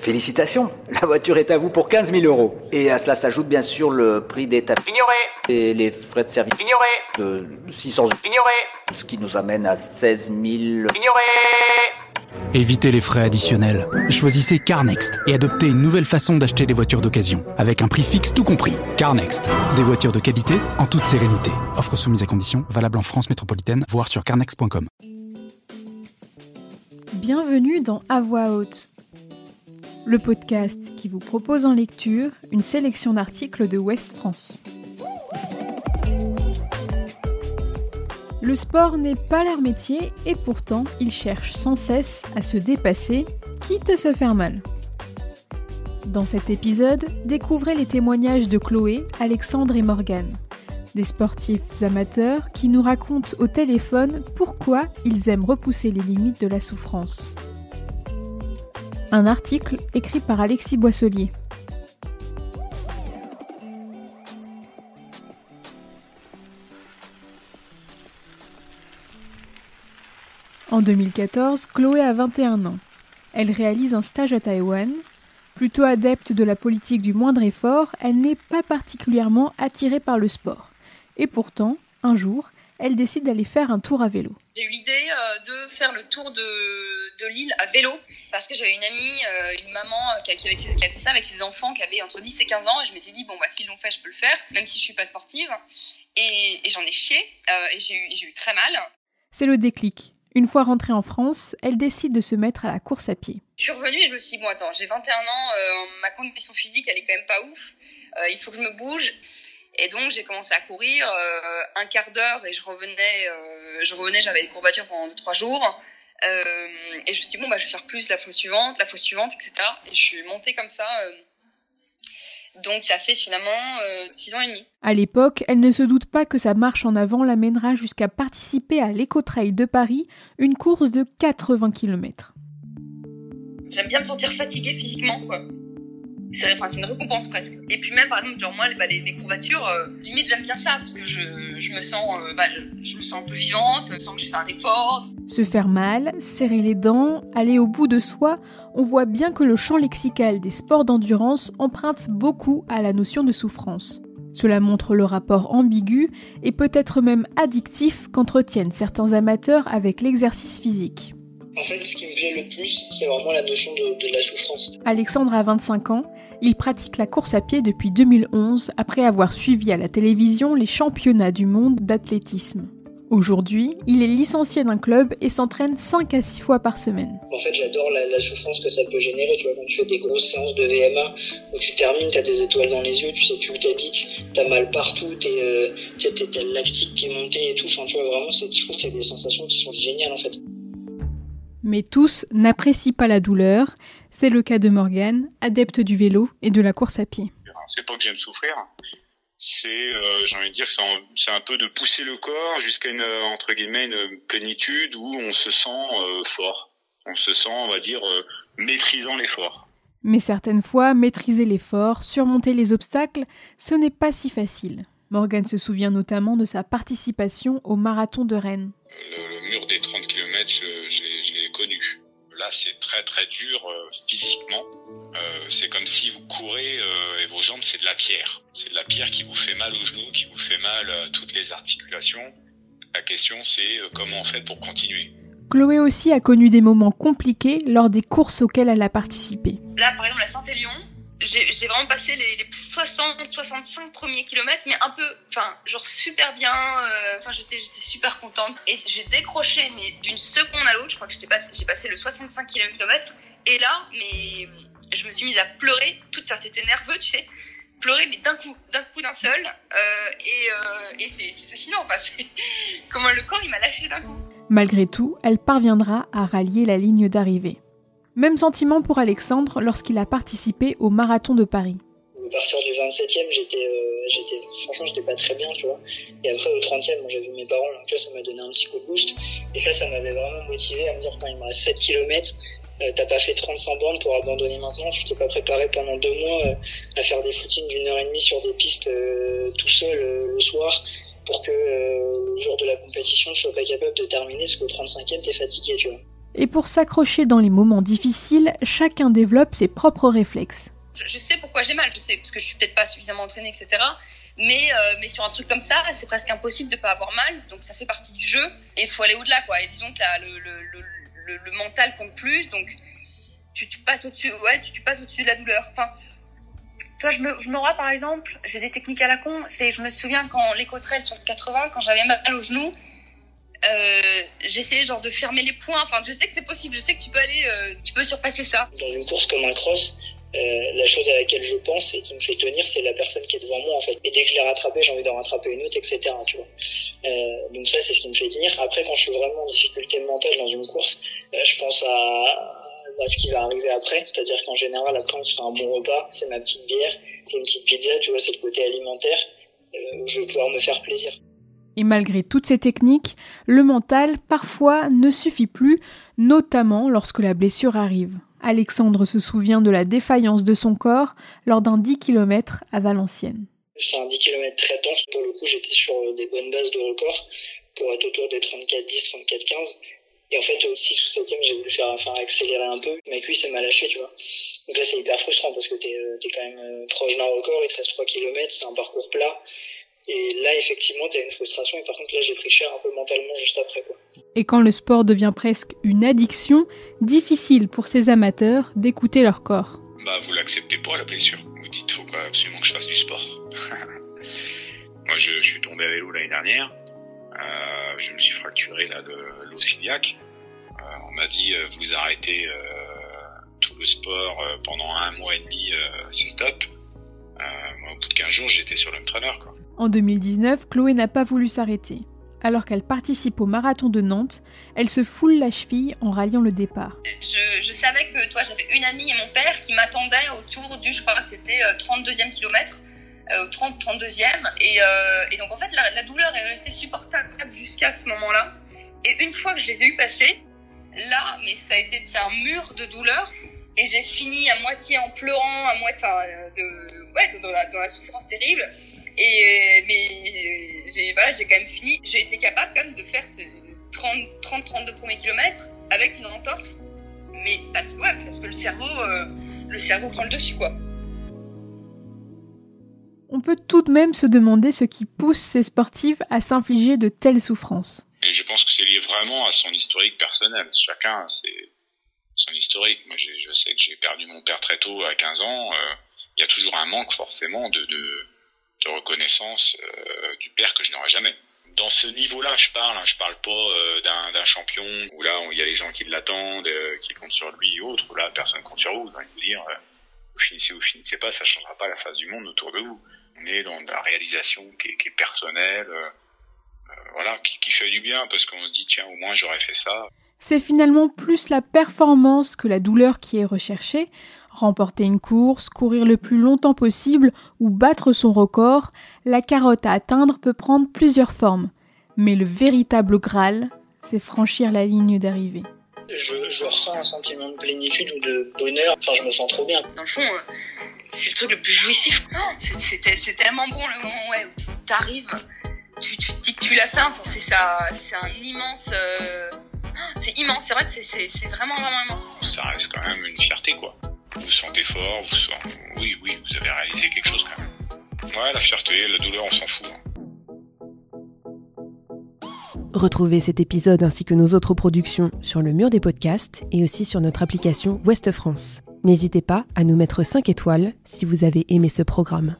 Félicitations, la voiture est à vous pour 15 000 euros. Et à cela s'ajoute bien sûr le prix des tapis. Ignoré Et les frais de service Ignoré de 600 euros. Ignoré Ce qui nous amène à 16 000... Ignoré Évitez les frais additionnels. Choisissez CarNext et adoptez une nouvelle façon d'acheter des voitures d'occasion, avec un prix fixe tout compris. CarNext, des voitures de qualité en toute sérénité. Offre soumise à conditions, valable en France métropolitaine, voire sur carnext.com. Bienvenue dans À voix haute, le podcast qui vous propose en lecture une sélection d'articles de Ouest France. Le sport n'est pas leur métier et pourtant ils cherchent sans cesse à se dépasser, quitte à se faire mal. Dans cet épisode, découvrez les témoignages de Chloé, Alexandre et Morgane, des sportifs amateurs qui nous racontent au téléphone pourquoi ils aiment repousser les limites de la souffrance. Un article écrit par Alexis Boisselier. En 2014, Chloé a 21 ans. Elle réalise un stage à Taïwan. Plutôt adepte de la politique du moindre effort, elle n'est pas particulièrement attirée par le sport. Et pourtant, un jour, elle décide d'aller faire un tour à vélo. J'ai eu l'idée euh, de faire le tour de, de l'île à vélo parce que j'avais une amie, euh, une maman euh, qui, avait, fait ça avec ses enfants qui avaient entre 10 et 15 ans et je m'étais dit bon bah s'ils l'ont fait je peux le faire même si je suis pas sportive et, et j'en ai chié et j'ai eu, eu très mal. C'est le déclic. Une fois rentrée en France, elle décide de se mettre à la course à pied. Je suis revenue et je me suis dit, bon attends, j'ai 21 ans, ma condition physique elle est quand même pas ouf, il faut que je me bouge. Et donc j'ai commencé à courir euh, un quart d'heure et je revenais, euh, je revenais, j'avais des courbatures pendant deux trois jours. Euh, et je me suis dit bon bah je vais faire plus la fois suivante, la fois suivante, etc. Et je suis montée comme ça. donc ça fait finalement six ans et demi. À l'époque, elle ne se doute pas que sa marche en avant l'amènera jusqu'à participer à l'Eco-Trail de Paris, une course de 80 km. J'aime bien me sentir fatiguée physiquement, quoi c'est une récompense presque. Et puis même par exemple genre moi bah, les, les courbatures, euh, limite j'aime bien ça parce que je, me sens euh, bah, je, me sens un peu vivante, je sens que je fais un effort. Se faire mal, serrer les dents, aller au bout de soi, on voit bien que le champ lexical des sports d'endurance emprunte beaucoup à la notion de souffrance. Cela montre le rapport ambigu et peut-être même addictif qu'entretiennent certains amateurs avec l'exercice physique. En fait, ce qui me plaît le plus, c'est vraiment la notion de, de, la souffrance. Alexandre a 25 ans. Il pratique la course à pied depuis 2011 après avoir suivi à la télévision les championnats du monde d'athlétisme. Aujourd'hui, il est licencié d'un club et s'entraîne 5 à 6 fois par semaine. En fait, j'adore la, la, souffrance que ça peut générer. Tu vois, quand tu fais des grosses séances de VMA où tu termines, t'as des étoiles dans les yeux, tu sais plus où t'habites, t'as mal partout, t'es, euh, t'as le lactique qui est monté et tout. Enfin, tu vois, vraiment, je trouve que t'as des sensations qui sont géniales en fait. Mais tous n'apprécient pas la douleur. C'est le cas de Morgane, adepte du vélo et de la course à pied. C'est pas que j'aime souffrir, c'est, euh, j'ai envie de dire, c'est un peu de pousser le corps jusqu'à une entre guillemets une plénitude où on se sent euh, fort, on se sent, on va dire, euh, maîtrisant l'effort. Mais certaines fois, maîtriser l'effort, surmonter les obstacles, ce n'est pas si facile. Morgane se souvient notamment de sa participation au marathon de Rennes. Le, le mur des 30 km, je l'ai connu. Là, c'est très très dur euh, physiquement. Euh, c'est comme si vous courez euh, et vos jambes, c'est de la pierre. C'est de la pierre qui vous fait mal aux genoux, qui vous fait mal à toutes les articulations. La question, c'est comment on fait pour continuer? Chloé aussi a connu des moments compliqués lors des courses auxquelles elle a participé. Là, par exemple, la Saint-Élion, j'ai vraiment passé les, les 60 65 premiers kilomètres mais un peu enfin genre super bien enfin euh, j'étais j'étais super contente. Et j'ai décroché mais d'une seconde à l'autre je crois que j'ai passé le 65 km et là mais je me suis mise à pleurer toute enfin c'était nerveux tu sais. Pleurer mais d'un coup d'un coup d'un seul. Euh, et, euh, c'est fascinant enfin, comment le corps il m'a lâché d'un coup. Malgré tout elle parviendra à rallier la ligne d'arrivée même sentiment pour Alexandre lorsqu'il a participé au marathon de Paris. À partir du 27e, j'étais, euh, j'étais, franchement, j'étais pas très bien, tu vois. Et après, au 30e, j'ai vu mes parents, donc là, ça m'a donné un petit coup de boost. Et ça, ça m'avait vraiment motivé à me dire, quand il me reste 7 km, euh, t'as pas fait 35 bandes pour abandonner maintenant, tu t'es pas préparé pendant deux mois euh, à faire des footings d'une heure et demie sur des pistes euh, tout seul euh, le soir pour que le jour de la compétition, tu sois pas capable de terminer parce qu'au 35e, t'es fatigué, tu vois. Et pour s'accrocher dans les moments difficiles, chacun développe ses propres réflexes. Je, sais pourquoi j'ai mal, je sais, parce que je suis peut-être pas suffisamment entraînée, etc. Mais, euh, mais sur un truc comme ça, c'est presque impossible de pas avoir mal, donc ça fait partie du jeu, et il faut aller au-delà, quoi. Et disons que le, mental compte plus, donc tu, passes au-dessus, ouais, tu, au-dessus de la douleur. Enfin, toi, je me, je vois, par exemple, j'ai des techniques à la con, c'est, je me souviens quand les côterelles sur le 80, quand j'avais mal au genou, euh, j'essayais genre de fermer les points. Enfin, je sais que c'est possible. Je sais que tu peux aller, euh, tu peux surpasser ça. Dans une course comme un cross, euh, la chose à laquelle je pense et qui me fait tenir, c'est la personne qui est devant moi en fait. Et dès que je l'ai rattrapé, j'ai envie d'en rattraper une autre, etc. Tu vois. Euh, donc ça, c'est ce qui me fait tenir. Après, quand je suis vraiment en difficulté mentale dans une course, euh, je pense à, ce qui va arriver après. C'est-à-dire qu'en général, après, on se fait un bon repas, c'est ma petite bière, c'est une petite pizza, tu vois, c'est le côté alimentaire où je vais pouvoir me faire plaisir. Et malgré toutes ces techniques, le mental parfois ne suffit plus, notamment lorsque la blessure arrive. Alexandre se souvient de la défaillance de son corps lors d'un 10 km à Valenciennes. C'est un 10 km très dense. Pour le coup, j'étais sur des bonnes bases de record pour être autour des 34-10, 34-15. Et en fait, au 6 ou 7 j'ai voulu faire, enfin, accélérer un peu. Ma cuisse, elle m'a lâché, tu vois. Donc là, c'est hyper frustrant parce que t'es, euh, es quand même euh, proche d'un record, il te reste 3 km, c'est un parcours plat. Et là, effectivement, tu as une frustration. Et par contre, là, j'ai pris cher un peu mentalement juste après. Quoi. Et quand le sport devient presque une addiction, difficile pour ces amateurs d'écouter leur corps. Bah, vous l'acceptez pas, la blessure. Vous dites, faut pas absolument que je fasse du sport. Moi, je, je, suis tombé à vélo l'année dernière. Euh, je me suis fracturé là de l'ociliaque. Euh, on m'a dit, euh, vous arrêtez euh, tout le sport euh, pendant un mois et demi, c'est stop. Moi, au bout de 15 jours, j'étais sur quoi. En 2019, Chloé n'a pas voulu s'arrêter. Alors qu'elle participe au marathon de Nantes, elle se foule la cheville en ralliant le départ. Je, savais que toi, j'avais une amie et mon père qui m'attendaient autour du, je crois que c'était 32e euh, kilomètre, euh, 30, 32e. Et, euh, et, donc en fait, la, douleur est restée supportable jusqu'à ce moment-là. Et une fois que je les ai eu passer, là, mais ça a été un mur de douleur. Et j'ai fini à moitié en pleurant, à moitié, enfin, de, ouais, dans la, dans la souffrance terrible. Et, mais j'ai voilà, quand même fini. J'ai été capable quand même de faire ces 30-32 premiers kilomètres avec une entorse. Mais parce, ouais, parce que le cerveau, euh, le cerveau prend le dessus, quoi. On peut tout de même se demander ce qui pousse ces sportifs à s'infliger de telles souffrances. Et je pense que c'est lié vraiment à son historique personnel. Chacun, c'est son historique. Moi, je sais que j'ai perdu mon père très tôt, à 15 ans. Euh, il y a toujours un manque, forcément, de, reconnaissance euh, du père que je n'aurai jamais. Dans ce niveau-là, je parle. Hein, je parle pas euh, d'un champion où là, il y a les gens qui l'attendent, euh, qui comptent sur lui et autres. Où là, personne compte sur vous. Envie de dire, vous finissez ou vous finissez pas, ça changera pas la face du monde autour de vous. On est dans la réalisation qui est, personnelle, voilà, qui fait du bien parce qu'on se dit tiens, au moins j'aurais fait ça. C'est finalement plus la performance que la douleur qui est recherchée. Remporter une course, courir le plus longtemps possible ou battre son record, la carotte à atteindre peut prendre plusieurs formes. Mais le véritable Graal, c'est franchir la ligne d'arrivée. Je, ressens un sentiment de plénitude ou de bonheur, enfin je me sens trop bien. Dans le fond, euh, c'est le truc le plus jouissif. C'est tellement bon le moment où tu arrives, tu, te dis que tu l'as fait, c'est un immense... Euh, c'est immense, c'est vrai que c'est vraiment vraiment immense. Ça reste quand même une fierté quoi vous sentez fort, vous sentez... oui, oui, vous avez réalisé quelque chose quand même. Ouais, la fierté, la douleur, on s'en fout. Hein. Retrouvez cet épisode ainsi que nos autres productions sur le mur des podcasts et aussi sur notre application Ouest France. N'hésitez pas à nous mettre 5 étoiles si vous avez aimé ce programme.